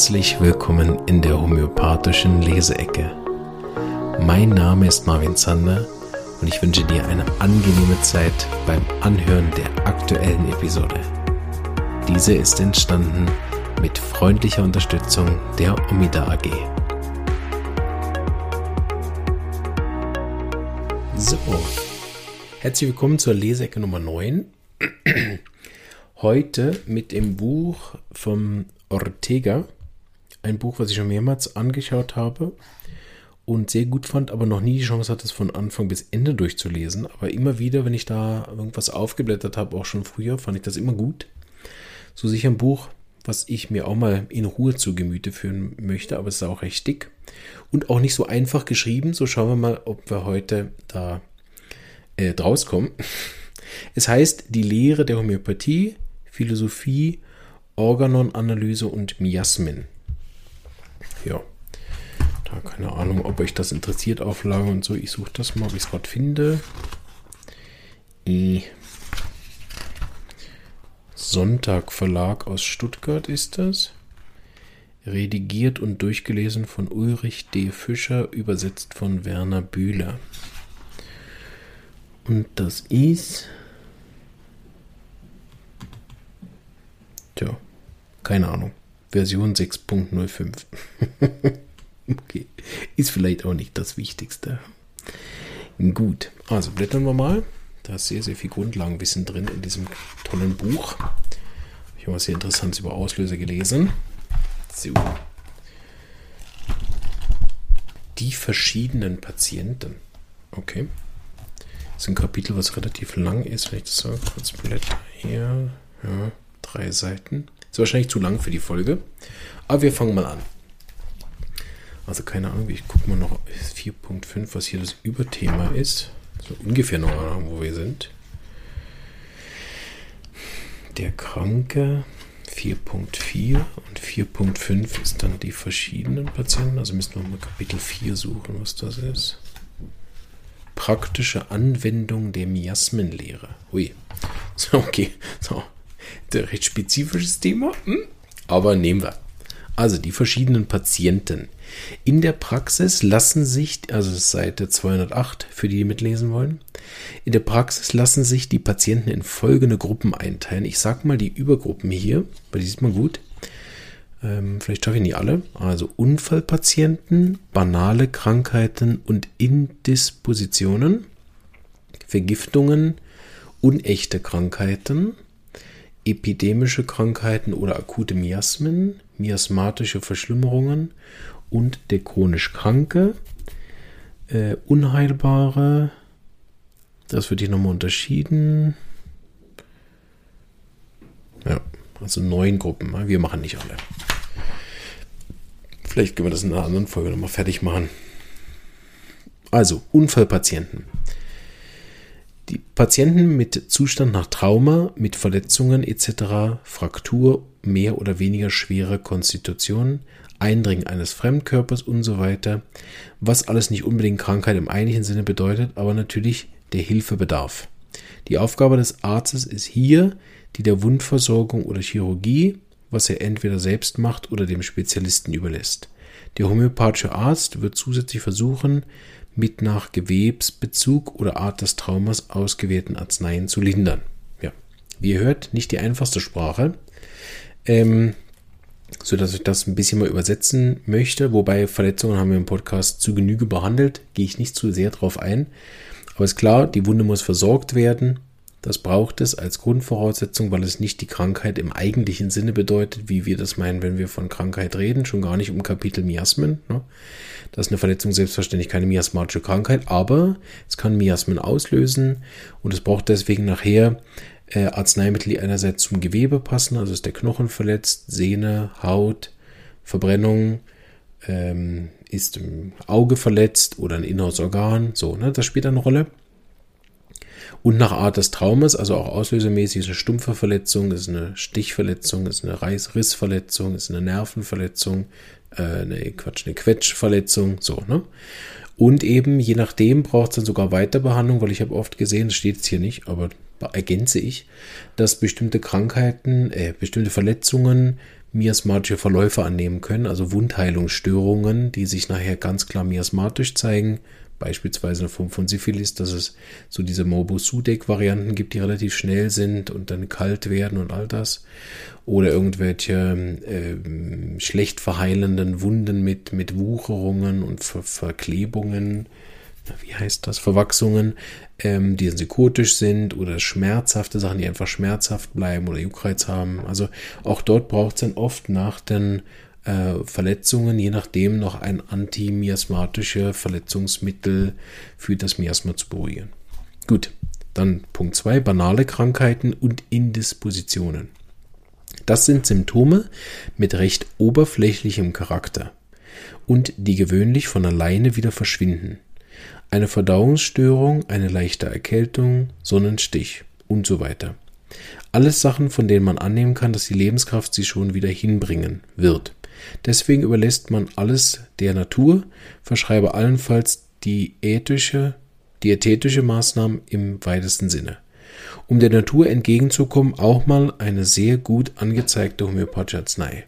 Herzlich willkommen in der homöopathischen Leseecke. Mein Name ist Marvin Zander und ich wünsche dir eine angenehme Zeit beim Anhören der aktuellen Episode. Diese ist entstanden mit freundlicher Unterstützung der Omida AG. So, herzlich willkommen zur Leseecke Nummer 9. Heute mit dem Buch vom Ortega. Ein Buch, was ich schon mehrmals angeschaut habe und sehr gut fand, aber noch nie die Chance hatte, es von Anfang bis Ende durchzulesen. Aber immer wieder, wenn ich da irgendwas aufgeblättert habe, auch schon früher, fand ich das immer gut. So sicher ein Buch, was ich mir auch mal in Ruhe zu Gemüte führen möchte, aber es ist auch recht dick und auch nicht so einfach geschrieben. So schauen wir mal, ob wir heute da äh, draus kommen. Es heißt Die Lehre der Homöopathie, Philosophie Organon-Analyse und Miasmen. Ja, da keine Ahnung, ob euch das interessiert, Auflage und so. Ich suche das mal, ob ich es gerade finde. I. Sonntag Verlag aus Stuttgart ist das. Redigiert und durchgelesen von Ulrich D. Fischer, übersetzt von Werner Bühler. Und das ist. Tja, keine Ahnung. Version 6.05. okay. Ist vielleicht auch nicht das Wichtigste. Gut, also blättern wir mal. Da ist sehr, sehr viel Grundlagenwissen drin in diesem tollen Buch. Ich habe was sehr Interessantes über Auslöser gelesen. So. Die verschiedenen Patienten. Okay. Das ist ein Kapitel, was relativ lang ist, das so kurz blätter. Hier, ja, drei Seiten. Ist wahrscheinlich zu lang für die Folge. Aber wir fangen mal an. Also keine Ahnung, ich gucke mal noch 4.5, was hier das Überthema ist. So ungefähr noch, wo wir sind. Der Kranke 4.4 und 4.5 ist dann die verschiedenen Patienten. Also müssen wir mal Kapitel 4 suchen, was das ist. Praktische Anwendung der Miasmenlehre. Ui. So, okay. So, recht spezifisches Thema, hm? aber nehmen wir. Also die verschiedenen Patienten. In der Praxis lassen sich, also Seite 208 für die, die mitlesen wollen, in der Praxis lassen sich die Patienten in folgende Gruppen einteilen. Ich sage mal die Übergruppen hier, weil die sieht man gut. Ähm, vielleicht schaffe ich nicht alle. Also Unfallpatienten, banale Krankheiten und Indispositionen, Vergiftungen, unechte Krankheiten, epidemische Krankheiten oder akute Miasmen, miasmatische Verschlimmerungen und der chronisch Kranke, äh, unheilbare, das wird hier nochmal unterschieden. Ja, also neun Gruppen. Ne? Wir machen nicht alle. Vielleicht können wir das in einer anderen Folge nochmal fertig machen. Also, Unfallpatienten. Die Patienten mit Zustand nach Trauma, mit Verletzungen etc., Fraktur, mehr oder weniger schwere Konstitution, Eindringen eines Fremdkörpers und so weiter, was alles nicht unbedingt Krankheit im eigentlichen Sinne bedeutet, aber natürlich der Hilfe bedarf. Die Aufgabe des Arztes ist hier die der Wundversorgung oder Chirurgie, was er entweder selbst macht oder dem Spezialisten überlässt. Der homöopathische Arzt wird zusätzlich versuchen, mit nach Gewebsbezug oder Art des Traumas ausgewählten Arzneien zu lindern. Ja, wie ihr hört, nicht die einfachste Sprache, ähm, so dass ich das ein bisschen mal übersetzen möchte. Wobei Verletzungen haben wir im Podcast zu Genüge behandelt, gehe ich nicht zu sehr drauf ein. Aber ist klar, die Wunde muss versorgt werden. Das braucht es als Grundvoraussetzung, weil es nicht die Krankheit im eigentlichen Sinne bedeutet, wie wir das meinen, wenn wir von Krankheit reden, schon gar nicht um Kapitel Miasmen. Ne? Das ist eine Verletzung selbstverständlich keine miasmatische Krankheit, aber es kann Miasmen auslösen und es braucht deswegen nachher äh, Arzneimittel, die einerseits zum Gewebe passen, also ist der Knochen verletzt, Sehne, Haut, Verbrennung, ähm, ist im Auge verletzt oder ein inneres Organ, so, ne, das spielt eine Rolle. Und nach Art des Traumes, also auch auslösemäßig, ist eine stumpfe Verletzung, ist eine Stichverletzung, ist eine Reißrissverletzung, ist eine Nervenverletzung, äh, eine Quatsch, eine Quetschverletzung, so, ne? Und eben, je nachdem, braucht es dann sogar Weiterbehandlung, weil ich habe oft gesehen, das steht jetzt hier nicht, aber ergänze ich, dass bestimmte Krankheiten, äh, bestimmte Verletzungen miasmatische Verläufe annehmen können, also Wundheilungsstörungen, die sich nachher ganz klar miasmatisch zeigen, beispielsweise in Form von Syphilis, dass es so diese Morbus-Sudeck-Varianten gibt, die relativ schnell sind und dann kalt werden und all das. Oder irgendwelche äh, schlecht verheilenden Wunden mit, mit Wucherungen und Ver Verklebungen, wie heißt das, Verwachsungen, ähm, die psychotisch sind oder schmerzhafte Sachen, die einfach schmerzhaft bleiben oder Juckreiz haben. Also auch dort braucht es dann oft nach den äh, Verletzungen, je nachdem noch ein antimiasmatische Verletzungsmittel für das Miasma zu beruhigen. Gut, dann Punkt 2, banale Krankheiten und Indispositionen. Das sind Symptome mit recht oberflächlichem Charakter und die gewöhnlich von alleine wieder verschwinden. Eine Verdauungsstörung, eine leichte Erkältung, Sonnenstich und so weiter. Alles Sachen, von denen man annehmen kann, dass die Lebenskraft sie schon wieder hinbringen wird. Deswegen überlässt man alles der Natur, verschreibe allenfalls diätische, diätetische Maßnahmen im weitesten Sinne. Um der Natur entgegenzukommen, auch mal eine sehr gut angezeigte homöopathische Arznei.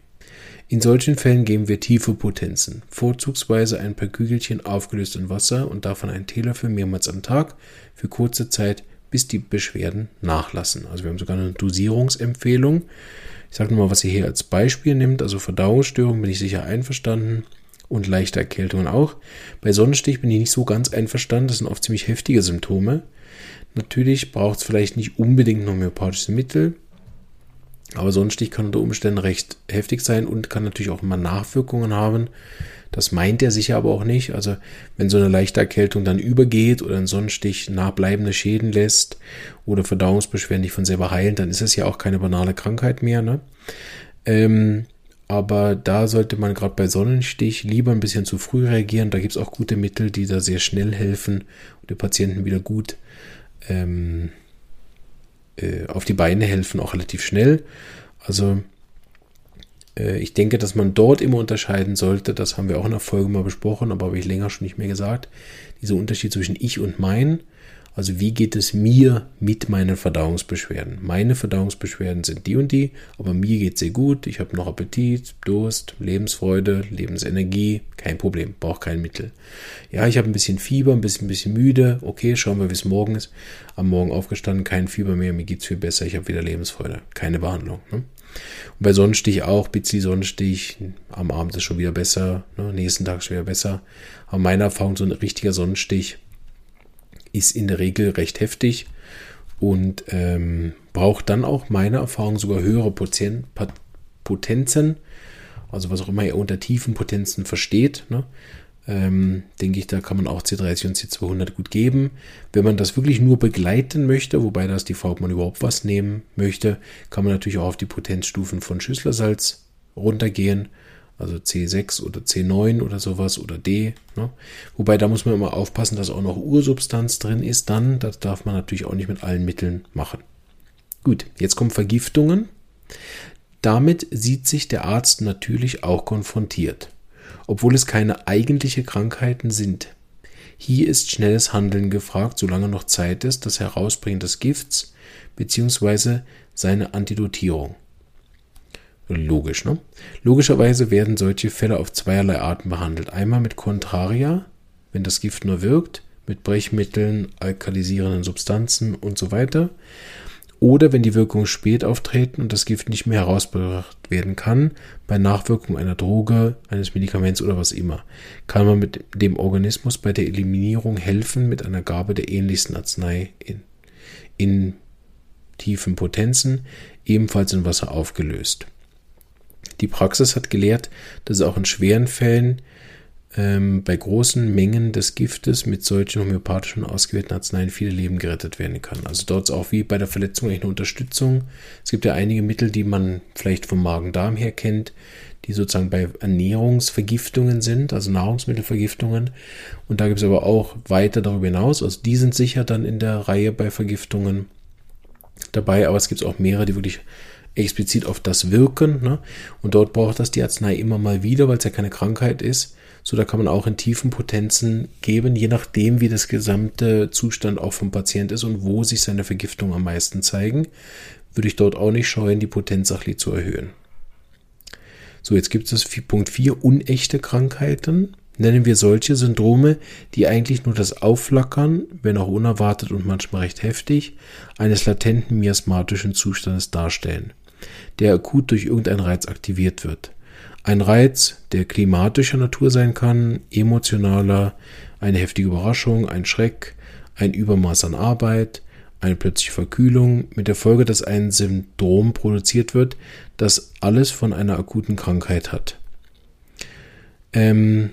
In solchen Fällen geben wir tiefe Potenzen, vorzugsweise ein paar Kügelchen aufgelöst in Wasser und davon einen Teelöffel mehrmals am Tag für kurze Zeit, bis die Beschwerden nachlassen. Also wir haben sogar eine Dosierungsempfehlung. Ich sage nur mal, was ihr hier als Beispiel nimmt. Also Verdauungsstörung bin ich sicher einverstanden und leichte Erkältungen auch. Bei Sonnenstich bin ich nicht so ganz einverstanden. Das sind oft ziemlich heftige Symptome. Natürlich braucht es vielleicht nicht unbedingt homöopathische Mittel, aber Sonnenstich kann unter Umständen recht heftig sein und kann natürlich auch immer Nachwirkungen haben. Das meint er sicher aber auch nicht. Also wenn so eine leichte Erkältung dann übergeht oder ein Sonnenstich nachbleibende Schäden lässt oder Verdauungsbeschwerden nicht von selber heilen, dann ist es ja auch keine banale Krankheit mehr. Ne? Ähm, aber da sollte man gerade bei Sonnenstich lieber ein bisschen zu früh reagieren. Da gibt es auch gute Mittel, die da sehr schnell helfen und den Patienten wieder gut ähm, äh, auf die Beine helfen, auch relativ schnell. Also ich denke, dass man dort immer unterscheiden sollte, das haben wir auch in der Folge mal besprochen, aber habe ich länger schon nicht mehr gesagt, dieser Unterschied zwischen ich und mein. Also wie geht es mir mit meinen Verdauungsbeschwerden? Meine Verdauungsbeschwerden sind die und die, aber mir geht es sehr gut. Ich habe noch Appetit, Durst, Lebensfreude, Lebensenergie, kein Problem, brauche kein Mittel. Ja, ich habe ein bisschen Fieber, ein bisschen, ein bisschen müde. Okay, schauen wir, wie es morgen ist. Am Morgen aufgestanden, kein Fieber mehr, mir geht es viel besser, ich habe wieder Lebensfreude, keine Behandlung. Ne? Und bei Sonnenstich auch, Bizzi Sonnenstich, am Abend ist schon wieder besser, ne? nächsten Tag schon wieder besser. Aber meine Erfahrung, so ein richtiger Sonnenstich ist in der Regel recht heftig und ähm, braucht dann auch meiner Erfahrung sogar höhere Poten Potenzen, also was auch immer ihr unter tiefen Potenzen versteht. Ne? Ähm, denke ich, da kann man auch C30 und C200 gut geben. Wenn man das wirklich nur begleiten möchte, wobei das die ob man überhaupt was nehmen möchte, kann man natürlich auch auf die Potenzstufen von Schüsslersalz runtergehen also C6 oder C9 oder sowas oder D. Ne? Wobei da muss man immer aufpassen, dass auch noch Ursubstanz drin ist. Dann, das darf man natürlich auch nicht mit allen Mitteln machen. Gut, jetzt kommen Vergiftungen. Damit sieht sich der Arzt natürlich auch konfrontiert, obwohl es keine eigentliche Krankheiten sind. Hier ist schnelles Handeln gefragt, solange noch Zeit ist, das Herausbringen des Gifts bzw. seine Antidotierung. Logisch, ne? Logischerweise werden solche Fälle auf zweierlei Arten behandelt. Einmal mit Contraria, wenn das Gift nur wirkt, mit Brechmitteln, alkalisierenden Substanzen und so weiter. Oder wenn die Wirkungen spät auftreten und das Gift nicht mehr herausgebracht werden kann, bei Nachwirkung einer Droge, eines Medikaments oder was immer, kann man mit dem Organismus bei der Eliminierung helfen mit einer Gabe der ähnlichsten Arznei in, in tiefen Potenzen, ebenfalls in Wasser aufgelöst. Die Praxis hat gelehrt, dass auch in schweren Fällen ähm, bei großen Mengen des Giftes mit solchen homöopathischen ausgewählten Arzneien viele Leben gerettet werden kann. Also dort ist auch wie bei der Verletzung eine Unterstützung. Es gibt ja einige Mittel, die man vielleicht vom Magen-Darm her kennt, die sozusagen bei Ernährungsvergiftungen sind, also Nahrungsmittelvergiftungen. Und da gibt es aber auch weiter darüber hinaus. Also die sind sicher dann in der Reihe bei Vergiftungen dabei, aber es gibt auch mehrere, die wirklich explizit auf das Wirken. Ne? Und dort braucht das die Arznei immer mal wieder, weil es ja keine Krankheit ist. So, da kann man auch in tiefen Potenzen geben, je nachdem, wie das gesamte Zustand auch vom Patient ist und wo sich seine Vergiftung am meisten zeigen, würde ich dort auch nicht scheuen, die Potenz sachlich zu erhöhen. So, jetzt gibt es Punkt 4, unechte Krankheiten. Nennen wir solche Syndrome, die eigentlich nur das Aufflackern, wenn auch unerwartet und manchmal recht heftig, eines latenten miasmatischen Zustandes darstellen, der akut durch irgendeinen Reiz aktiviert wird. Ein Reiz, der klimatischer Natur sein kann, emotionaler, eine heftige Überraschung, ein Schreck, ein Übermaß an Arbeit, eine plötzliche Verkühlung, mit der Folge, dass ein Syndrom produziert wird, das alles von einer akuten Krankheit hat. Ähm,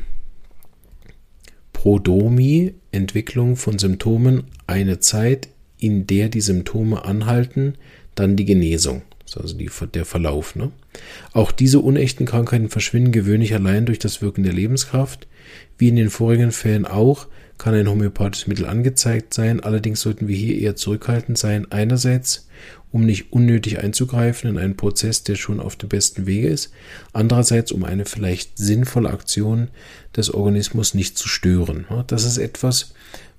Prodomie, Entwicklung von Symptomen, eine Zeit, in der die Symptome anhalten, dann die Genesung, also die, der Verlauf. Ne? Auch diese unechten Krankheiten verschwinden gewöhnlich allein durch das Wirken der Lebenskraft, wie in den vorigen Fällen auch, kann ein homöopathisches Mittel angezeigt sein. Allerdings sollten wir hier eher zurückhaltend sein. Einerseits, um nicht unnötig einzugreifen in einen Prozess, der schon auf dem besten Wege ist. Andererseits, um eine vielleicht sinnvolle Aktion des Organismus nicht zu stören. Das ist etwas,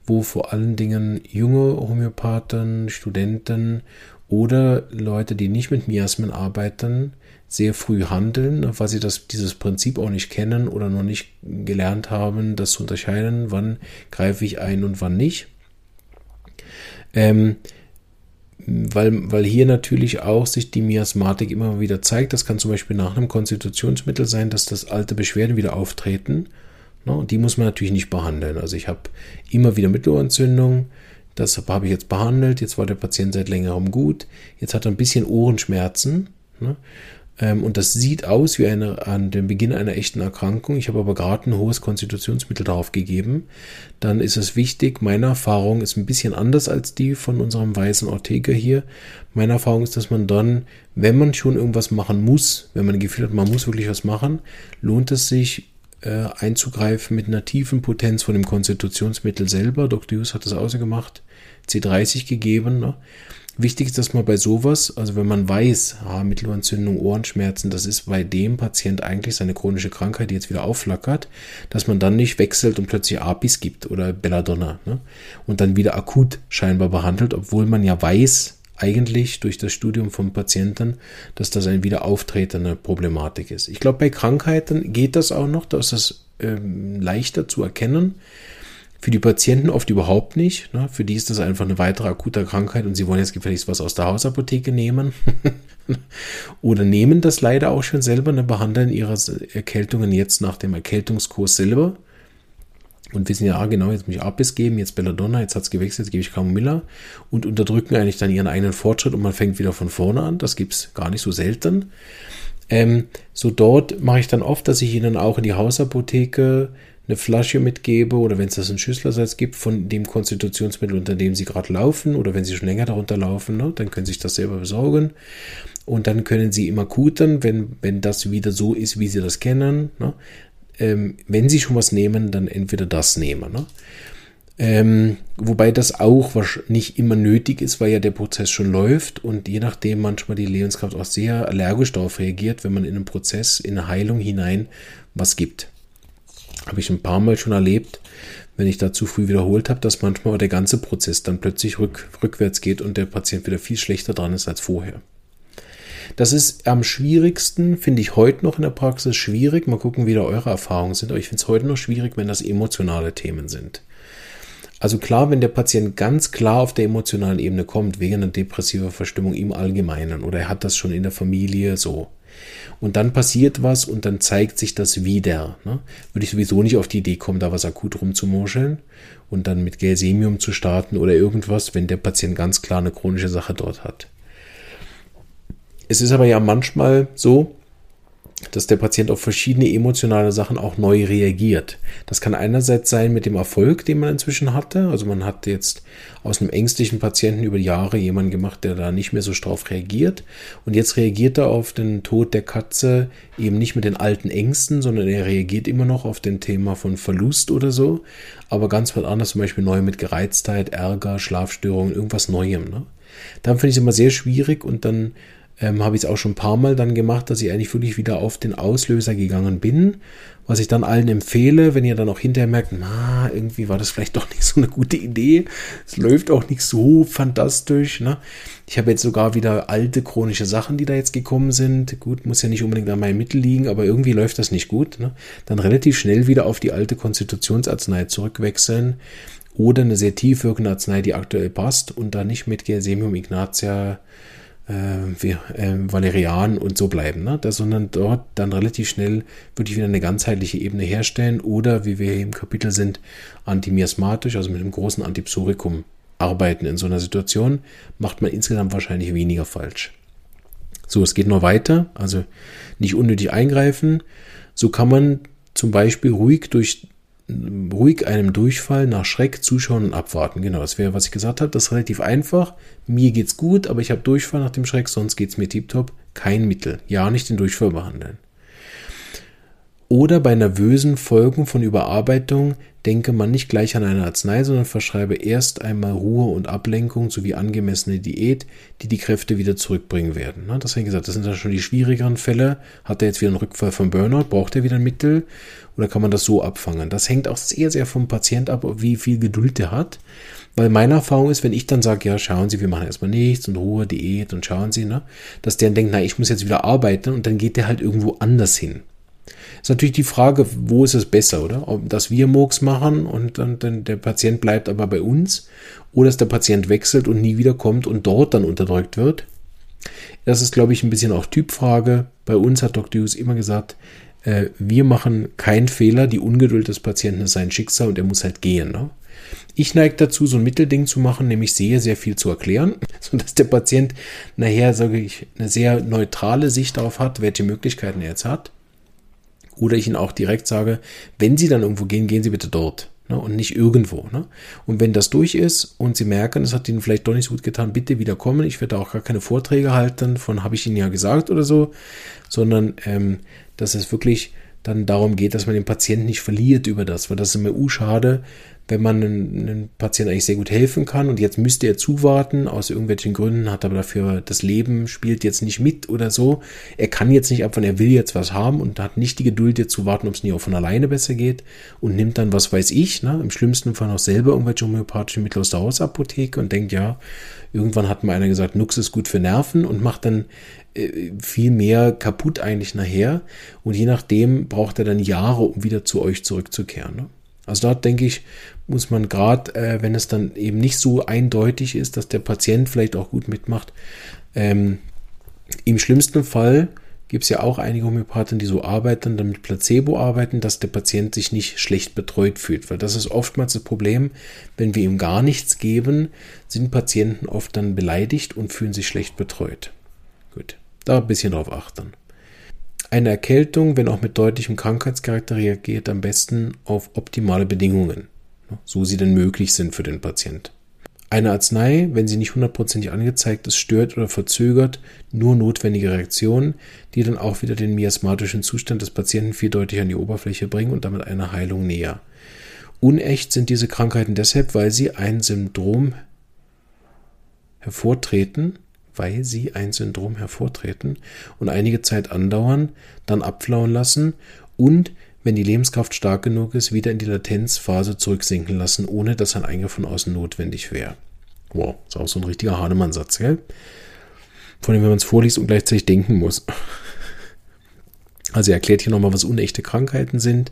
wo vor allen Dingen junge Homöopathen, Studenten oder Leute, die nicht mit Miasmen arbeiten, sehr früh handeln, weil sie das, dieses Prinzip auch nicht kennen oder noch nicht gelernt haben, das zu unterscheiden, wann greife ich ein und wann nicht. Ähm, weil, weil hier natürlich auch sich die Miasmatik immer wieder zeigt. Das kann zum Beispiel nach einem Konstitutionsmittel sein, dass das alte Beschwerden wieder auftreten. Ne, die muss man natürlich nicht behandeln. Also ich habe immer wieder Mittelohrentzündung. Das habe ich jetzt behandelt. Jetzt war der Patient seit längerem gut. Jetzt hat er ein bisschen Ohrenschmerzen. Ne? Ähm, und das sieht aus wie eine, an dem Beginn einer echten Erkrankung. Ich habe aber gerade ein hohes Konstitutionsmittel drauf gegeben. Dann ist es wichtig, meine Erfahrung ist ein bisschen anders als die von unserem weißen Ortega hier. Meine Erfahrung ist, dass man dann, wenn man schon irgendwas machen muss, wenn man das Gefühl hat, man muss wirklich was machen, lohnt es sich, äh, einzugreifen mit einer tiefen Potenz von dem Konstitutionsmittel selber. Dr. Hughes hat das ausgemacht, C30 gegeben. Ne? Wichtig ist, dass man bei sowas, also wenn man weiß, ah, Mittelohrentzündung, Ohrenschmerzen, das ist bei dem Patient eigentlich seine chronische Krankheit, die jetzt wieder aufflackert, dass man dann nicht wechselt und plötzlich Apis gibt oder Belladonna ne? und dann wieder akut scheinbar behandelt, obwohl man ja weiß, eigentlich durch das Studium von Patienten, dass das eine wieder auftretende Problematik ist. Ich glaube, bei Krankheiten geht das auch noch, da ist es ähm, leichter zu erkennen. Für die Patienten oft überhaupt nicht. Ne? Für die ist das einfach eine weitere akute Krankheit und sie wollen jetzt gefälligst was aus der Hausapotheke nehmen. Oder nehmen das leider auch schon selber, ne? behandeln ihre Erkältungen jetzt nach dem Erkältungskurs selber und wissen ja, ah, genau, jetzt muss ich Apis geben, jetzt Belladonna, jetzt hat es gewechselt, jetzt gebe ich Camomilla und unterdrücken eigentlich dann ihren eigenen Fortschritt und man fängt wieder von vorne an. Das gibt es gar nicht so selten. Ähm, so dort mache ich dann oft, dass ich ihnen auch in die Hausapotheke eine Flasche mitgebe oder wenn es das einen Schüsslersatz gibt von dem Konstitutionsmittel, unter dem Sie gerade laufen oder wenn Sie schon länger darunter laufen, ne, dann können Sie sich das selber besorgen und dann können Sie immer akuten, wenn, wenn das wieder so ist, wie Sie das kennen. Ne, ähm, wenn Sie schon was nehmen, dann entweder das nehmen. Ne. Ähm, wobei das auch nicht immer nötig ist, weil ja der Prozess schon läuft und je nachdem manchmal die Lebenskraft auch sehr allergisch darauf reagiert, wenn man in einen Prozess, in eine Heilung hinein was gibt. Habe ich ein paar Mal schon erlebt, wenn ich da zu früh wiederholt habe, dass manchmal der ganze Prozess dann plötzlich rück, rückwärts geht und der Patient wieder viel schlechter dran ist als vorher. Das ist am schwierigsten, finde ich heute noch in der Praxis schwierig. Mal gucken, wie da eure Erfahrungen sind. Aber ich finde es heute noch schwierig, wenn das emotionale Themen sind. Also klar, wenn der Patient ganz klar auf der emotionalen Ebene kommt, wegen einer depressiven Verstimmung im Allgemeinen oder er hat das schon in der Familie so, und dann passiert was und dann zeigt sich das wieder. Ne? Würde ich sowieso nicht auf die Idee kommen, da was akut rumzumurscheln und dann mit Gelsemium zu starten oder irgendwas, wenn der Patient ganz klar eine chronische Sache dort hat. Es ist aber ja manchmal so, dass der Patient auf verschiedene emotionale Sachen auch neu reagiert. Das kann einerseits sein mit dem Erfolg, den man inzwischen hatte. Also man hat jetzt aus einem ängstlichen Patienten über Jahre jemanden gemacht, der da nicht mehr so drauf reagiert. Und jetzt reagiert er auf den Tod der Katze eben nicht mit den alten Ängsten, sondern er reagiert immer noch auf den Thema von Verlust oder so. Aber ganz was anderes, zum Beispiel neu mit Gereiztheit, Ärger, Schlafstörungen, irgendwas Neuem. Ne? Dann finde ich es immer sehr schwierig und dann ähm, habe ich es auch schon ein paar Mal dann gemacht, dass ich eigentlich wirklich wieder auf den Auslöser gegangen bin. Was ich dann allen empfehle, wenn ihr dann auch hinterher merkt, na, irgendwie war das vielleicht doch nicht so eine gute Idee. Es läuft auch nicht so fantastisch. Ne? Ich habe jetzt sogar wieder alte chronische Sachen, die da jetzt gekommen sind. Gut, muss ja nicht unbedingt an meinem Mittel liegen, aber irgendwie läuft das nicht gut. Ne? Dann relativ schnell wieder auf die alte Konstitutionsarznei zurückwechseln oder eine sehr tief wirkende Arznei, die aktuell passt und dann nicht mit Gersemium ignatia äh, wie, äh, Valerian und so bleiben, ne? Das, sondern dort dann relativ schnell würde ich wieder eine ganzheitliche Ebene herstellen oder, wie wir hier im Kapitel sind, antimiasmatisch, also mit einem großen Antipsorikum arbeiten. In so einer Situation macht man insgesamt wahrscheinlich weniger falsch. So, es geht noch weiter, also nicht unnötig eingreifen. So kann man zum Beispiel ruhig durch ruhig einem Durchfall nach Schreck zuschauen und abwarten. Genau, das wäre, was ich gesagt habe. Das ist relativ einfach. Mir geht's gut, aber ich habe Durchfall nach dem Schreck, sonst geht's mir tiptop. Kein Mittel. Ja, nicht den Durchfall behandeln. Oder bei nervösen Folgen von Überarbeitung denke man nicht gleich an eine Arznei, sondern verschreibe erst einmal Ruhe und Ablenkung sowie angemessene Diät, die die Kräfte wieder zurückbringen werden. Das habe ich gesagt, das sind dann schon die schwierigeren Fälle. Hat er jetzt wieder einen Rückfall vom Burnout? Braucht er wieder ein Mittel? Oder kann man das so abfangen? Das hängt auch sehr, sehr vom Patient ab, wie viel Geduld er hat. Weil meine Erfahrung ist, wenn ich dann sage, ja, schauen Sie, wir machen erstmal nichts und Ruhe, Diät und schauen Sie, ne, dass der dann denkt, na, ich muss jetzt wieder arbeiten und dann geht der halt irgendwo anders hin. Ist natürlich die Frage, wo ist es besser, oder? Ob dass wir Murks machen und dann, der Patient bleibt aber bei uns oder dass der Patient wechselt und nie wiederkommt und dort dann unterdrückt wird. Das ist, glaube ich, ein bisschen auch Typfrage. Bei uns hat Dr. Hughes immer gesagt, äh, wir machen keinen Fehler, die Ungeduld des Patienten ist sein Schicksal und er muss halt gehen. Ne? Ich neige dazu, so ein Mittelding zu machen, nämlich sehr, sehr viel zu erklären, sodass der Patient nachher, sage ich, eine sehr neutrale Sicht darauf hat, welche Möglichkeiten er jetzt hat. Oder ich Ihnen auch direkt sage, wenn Sie dann irgendwo gehen, gehen Sie bitte dort ne, und nicht irgendwo. Ne? Und wenn das durch ist und Sie merken, es hat Ihnen vielleicht doch nicht so gut getan, bitte wieder kommen. Ich werde auch gar keine Vorträge halten, von habe ich Ihnen ja gesagt oder so, sondern ähm, dass es wirklich dann darum geht, dass man den Patienten nicht verliert über das, weil das ist immer uh, schade, wenn man einen Patienten eigentlich sehr gut helfen kann und jetzt müsste er zuwarten, aus irgendwelchen Gründen hat aber dafür das Leben spielt jetzt nicht mit oder so. Er kann jetzt nicht abwarten, er will jetzt was haben und hat nicht die Geduld jetzt zu warten, ob es nie auch von alleine besser geht und nimmt dann, was weiß ich, ne, im schlimmsten Fall noch selber irgendwelche homöopathische Mittel aus der Hausapotheke und denkt, ja, irgendwann hat mal einer gesagt, Nux ist gut für Nerven und macht dann viel mehr kaputt eigentlich nachher und je nachdem braucht er dann Jahre, um wieder zu euch zurückzukehren. Ne? Also dort denke ich, muss man gerade, äh, wenn es dann eben nicht so eindeutig ist, dass der Patient vielleicht auch gut mitmacht, ähm, im schlimmsten Fall gibt es ja auch einige Homöopathen, die so arbeiten, dann mit Placebo arbeiten, dass der Patient sich nicht schlecht betreut fühlt. Weil das ist oftmals das Problem, wenn wir ihm gar nichts geben, sind Patienten oft dann beleidigt und fühlen sich schlecht betreut. Da ein bisschen drauf achten. Eine Erkältung, wenn auch mit deutlichem Krankheitscharakter, reagiert am besten auf optimale Bedingungen, so sie denn möglich sind für den Patient. Eine Arznei, wenn sie nicht hundertprozentig angezeigt ist, stört oder verzögert nur notwendige Reaktionen, die dann auch wieder den miasmatischen Zustand des Patienten viel deutlicher an die Oberfläche bringen und damit einer Heilung näher. Unecht sind diese Krankheiten deshalb, weil sie ein Syndrom hervortreten, weil sie ein Syndrom hervortreten und einige Zeit andauern, dann abflauen lassen und, wenn die Lebenskraft stark genug ist, wieder in die Latenzphase zurücksinken lassen, ohne dass ein Eingriff von außen notwendig wäre. Wow, ist auch so ein richtiger Hahnemann-Satz, gell? Von dem, wenn man es vorliest und gleichzeitig denken muss. Also er erklärt hier nochmal, was unechte Krankheiten sind.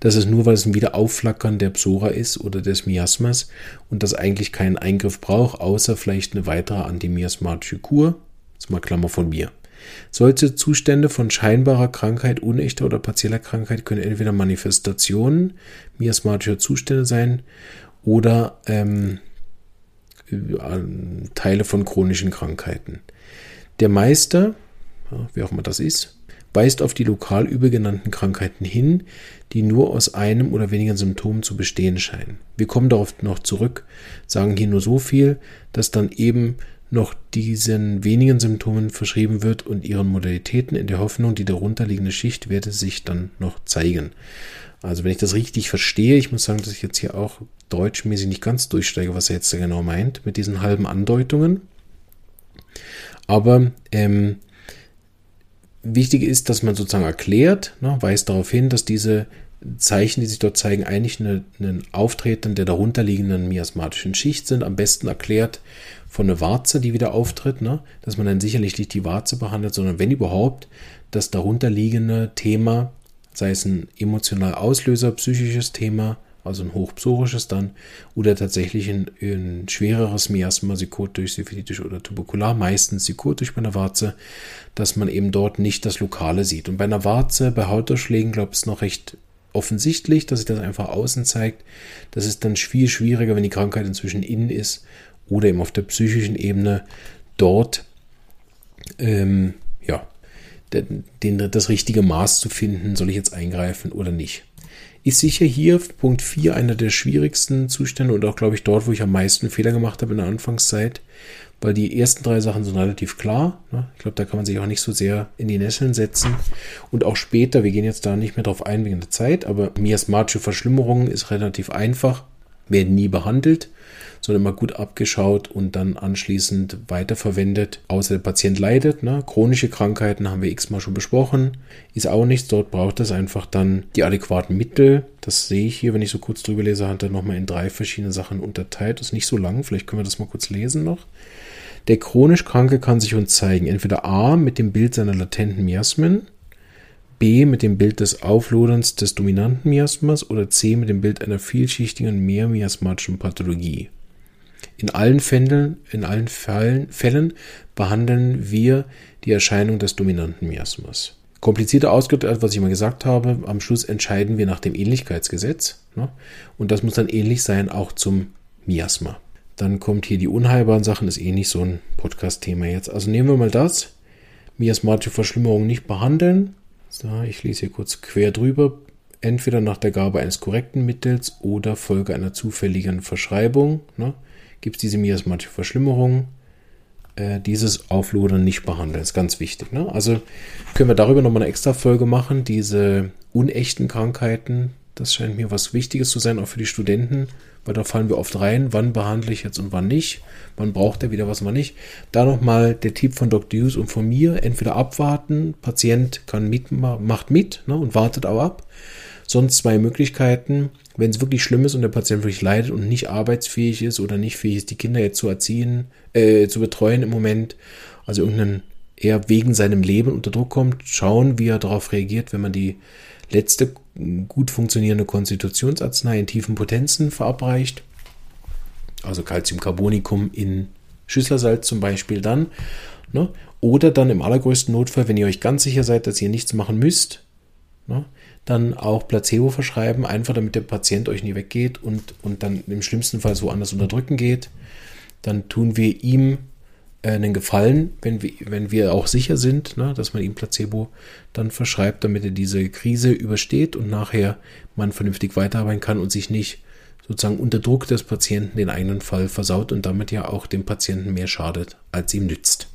Das ist nur, weil es ein Wiederaufflackern der Psora ist oder des Miasmas und das eigentlich keinen Eingriff braucht, außer vielleicht eine weitere antimiasmatische Kur. Das ist mal Klammer von mir. Solche Zustände von scheinbarer Krankheit, unechter oder partieller Krankheit können entweder Manifestationen miasmatischer Zustände sein oder ähm, Teile von chronischen Krankheiten. Der Meister, wie auch immer das ist, weist auf die lokal übergenannten Krankheiten hin, die nur aus einem oder weniger Symptomen zu bestehen scheinen. Wir kommen darauf noch zurück, sagen hier nur so viel, dass dann eben noch diesen wenigen Symptomen verschrieben wird und ihren Modalitäten in der Hoffnung, die darunterliegende Schicht werde sich dann noch zeigen. Also wenn ich das richtig verstehe, ich muss sagen, dass ich jetzt hier auch deutschmäßig nicht ganz durchsteige, was er jetzt da genau meint mit diesen halben Andeutungen. Aber ähm, wichtig ist, dass man sozusagen erklärt, ne, weist darauf hin, dass diese Zeichen, die sich dort zeigen, eigentlich ein Auftreten der darunterliegenden miasmatischen Schicht sind. Am besten erklärt von einer Warze, die wieder auftritt, ne? dass man dann sicherlich nicht die Warze behandelt, sondern wenn überhaupt das darunterliegende Thema, sei es ein emotional Auslöser, psychisches Thema, also ein hochpsorisches dann, oder tatsächlich ein, ein schwereres Miasma, psychotisch, syphilitisch oder tuberkular, meistens psychotisch bei einer Warze, dass man eben dort nicht das Lokale sieht. Und bei einer Warze, bei Hautausschlägen, glaube ich, ist noch recht offensichtlich, dass sich das einfach außen zeigt. Das ist dann viel schwieriger, wenn die Krankheit inzwischen innen ist oder eben auf der psychischen Ebene dort ähm, ja, den, den, das richtige Maß zu finden, soll ich jetzt eingreifen oder nicht. Ist sicher hier Punkt 4 einer der schwierigsten Zustände und auch, glaube ich, dort, wo ich am meisten Fehler gemacht habe in der Anfangszeit, weil die ersten drei Sachen sind relativ klar. Ne? Ich glaube, da kann man sich auch nicht so sehr in die Nesseln setzen. Und auch später, wir gehen jetzt da nicht mehr drauf ein wegen der Zeit, aber miasmatische Verschlimmerungen ist relativ einfach, werden nie behandelt sondern immer gut abgeschaut und dann anschließend weiterverwendet. Außer der Patient leidet. Ne? Chronische Krankheiten haben wir x-mal schon besprochen. Ist auch nichts. Dort braucht es einfach dann die adäquaten Mittel. Das sehe ich hier, wenn ich so kurz drüber lese, hat er nochmal in drei verschiedene Sachen unterteilt. Ist nicht so lang. Vielleicht können wir das mal kurz lesen noch. Der chronisch Kranke kann sich uns zeigen, entweder A mit dem Bild seiner latenten Miasmen, Mit dem Bild des Aufloderns des dominanten Miasmas oder C mit dem Bild einer vielschichtigen mehrmiasmatischen Pathologie. In allen Fällen, in allen Fällen, Fällen behandeln wir die Erscheinung des dominanten Miasmas. Komplizierter ausgedrückt, was ich mal gesagt habe, am Schluss entscheiden wir nach dem Ähnlichkeitsgesetz. Ne? Und das muss dann ähnlich sein auch zum Miasma. Dann kommt hier die unheilbaren Sachen, ist eh nicht so ein Podcast-Thema jetzt. Also nehmen wir mal das. Miasmatische Verschlimmerung nicht behandeln. So, ich lese hier kurz quer drüber. Entweder nach der Gabe eines korrekten Mittels oder Folge einer zufälligen Verschreibung. Ne? gibt es diese miasmatische Verschlimmerung. Äh, dieses Auflodern nicht behandeln, ist ganz wichtig. Ne? Also können wir darüber nochmal eine extra Folge machen, diese unechten Krankheiten. Das scheint mir was Wichtiges zu sein, auch für die Studenten, weil da fallen wir oft rein, wann behandle ich jetzt und wann nicht, wann braucht er wieder was, wann nicht. Da nochmal der Tipp von Dr. Hughes und von mir, entweder abwarten, Patient kann mit, macht mit ne, und wartet auch ab. Sonst zwei Möglichkeiten, wenn es wirklich schlimm ist und der Patient wirklich leidet und nicht arbeitsfähig ist oder nicht fähig ist, die Kinder jetzt zu erziehen, äh, zu betreuen im Moment, also irgendein eher wegen seinem Leben unter Druck kommt, schauen, wie er darauf reagiert, wenn man die letzte gut funktionierende Konstitutionsarznei in tiefen Potenzen verabreicht, also Calciumcarbonicum in Schüsslersalz zum Beispiel dann, ne? oder dann im allergrößten Notfall, wenn ihr euch ganz sicher seid, dass ihr nichts machen müsst, ne? dann auch Placebo verschreiben, einfach damit der Patient euch nie weggeht und, und dann im schlimmsten Fall so anders unterdrücken geht. Dann tun wir ihm einen Gefallen, wenn wir, wenn wir auch sicher sind, ne, dass man ihm Placebo dann verschreibt, damit er diese Krise übersteht und nachher man vernünftig weiterarbeiten kann und sich nicht sozusagen unter Druck des Patienten den eigenen Fall versaut und damit ja auch dem Patienten mehr schadet, als ihm nützt.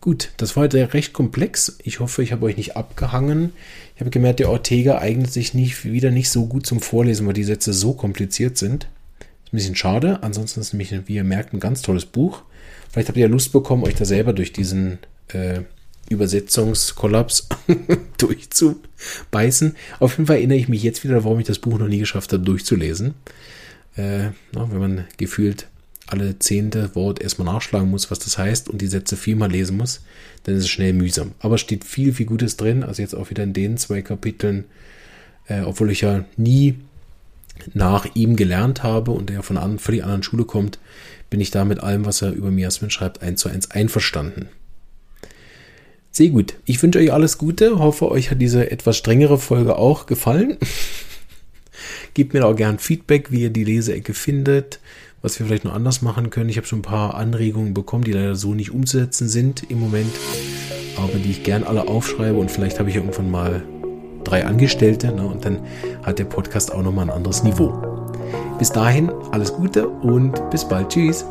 Gut, das war heute recht komplex. Ich hoffe, ich habe euch nicht abgehangen. Ich habe gemerkt, der Ortega eignet sich nicht, wieder nicht so gut zum Vorlesen, weil die Sätze so kompliziert sind. Ist ein bisschen schade. Ansonsten ist es nämlich, wie ihr merkt, ein ganz tolles Buch. Vielleicht habt ihr ja Lust bekommen, euch da selber durch diesen äh, Übersetzungskollaps durchzubeißen. Auf jeden Fall erinnere ich mich jetzt wieder, warum ich das Buch noch nie geschafft habe, durchzulesen. Äh, wenn man gefühlt alle zehnte Wort erstmal nachschlagen muss, was das heißt und die Sätze viermal lesen muss, dann ist es schnell mühsam. Aber steht viel, viel Gutes drin. Also jetzt auch wieder in den zwei Kapiteln, äh, obwohl ich ja nie nach ihm gelernt habe und er von einer völlig anderen Schule kommt, bin ich da mit allem, was er über Miasmin schreibt, eins zu eins einverstanden. Sehr gut. Ich wünsche euch alles Gute. Hoffe, euch hat diese etwas strengere Folge auch gefallen. Gebt mir auch gern Feedback, wie ihr die Leseecke findet was wir vielleicht noch anders machen können. Ich habe schon ein paar Anregungen bekommen, die leider so nicht umzusetzen sind im Moment, aber die ich gern alle aufschreibe und vielleicht habe ich irgendwann mal drei Angestellte ne, und dann hat der Podcast auch nochmal ein anderes Niveau. Bis dahin alles Gute und bis bald. Tschüss.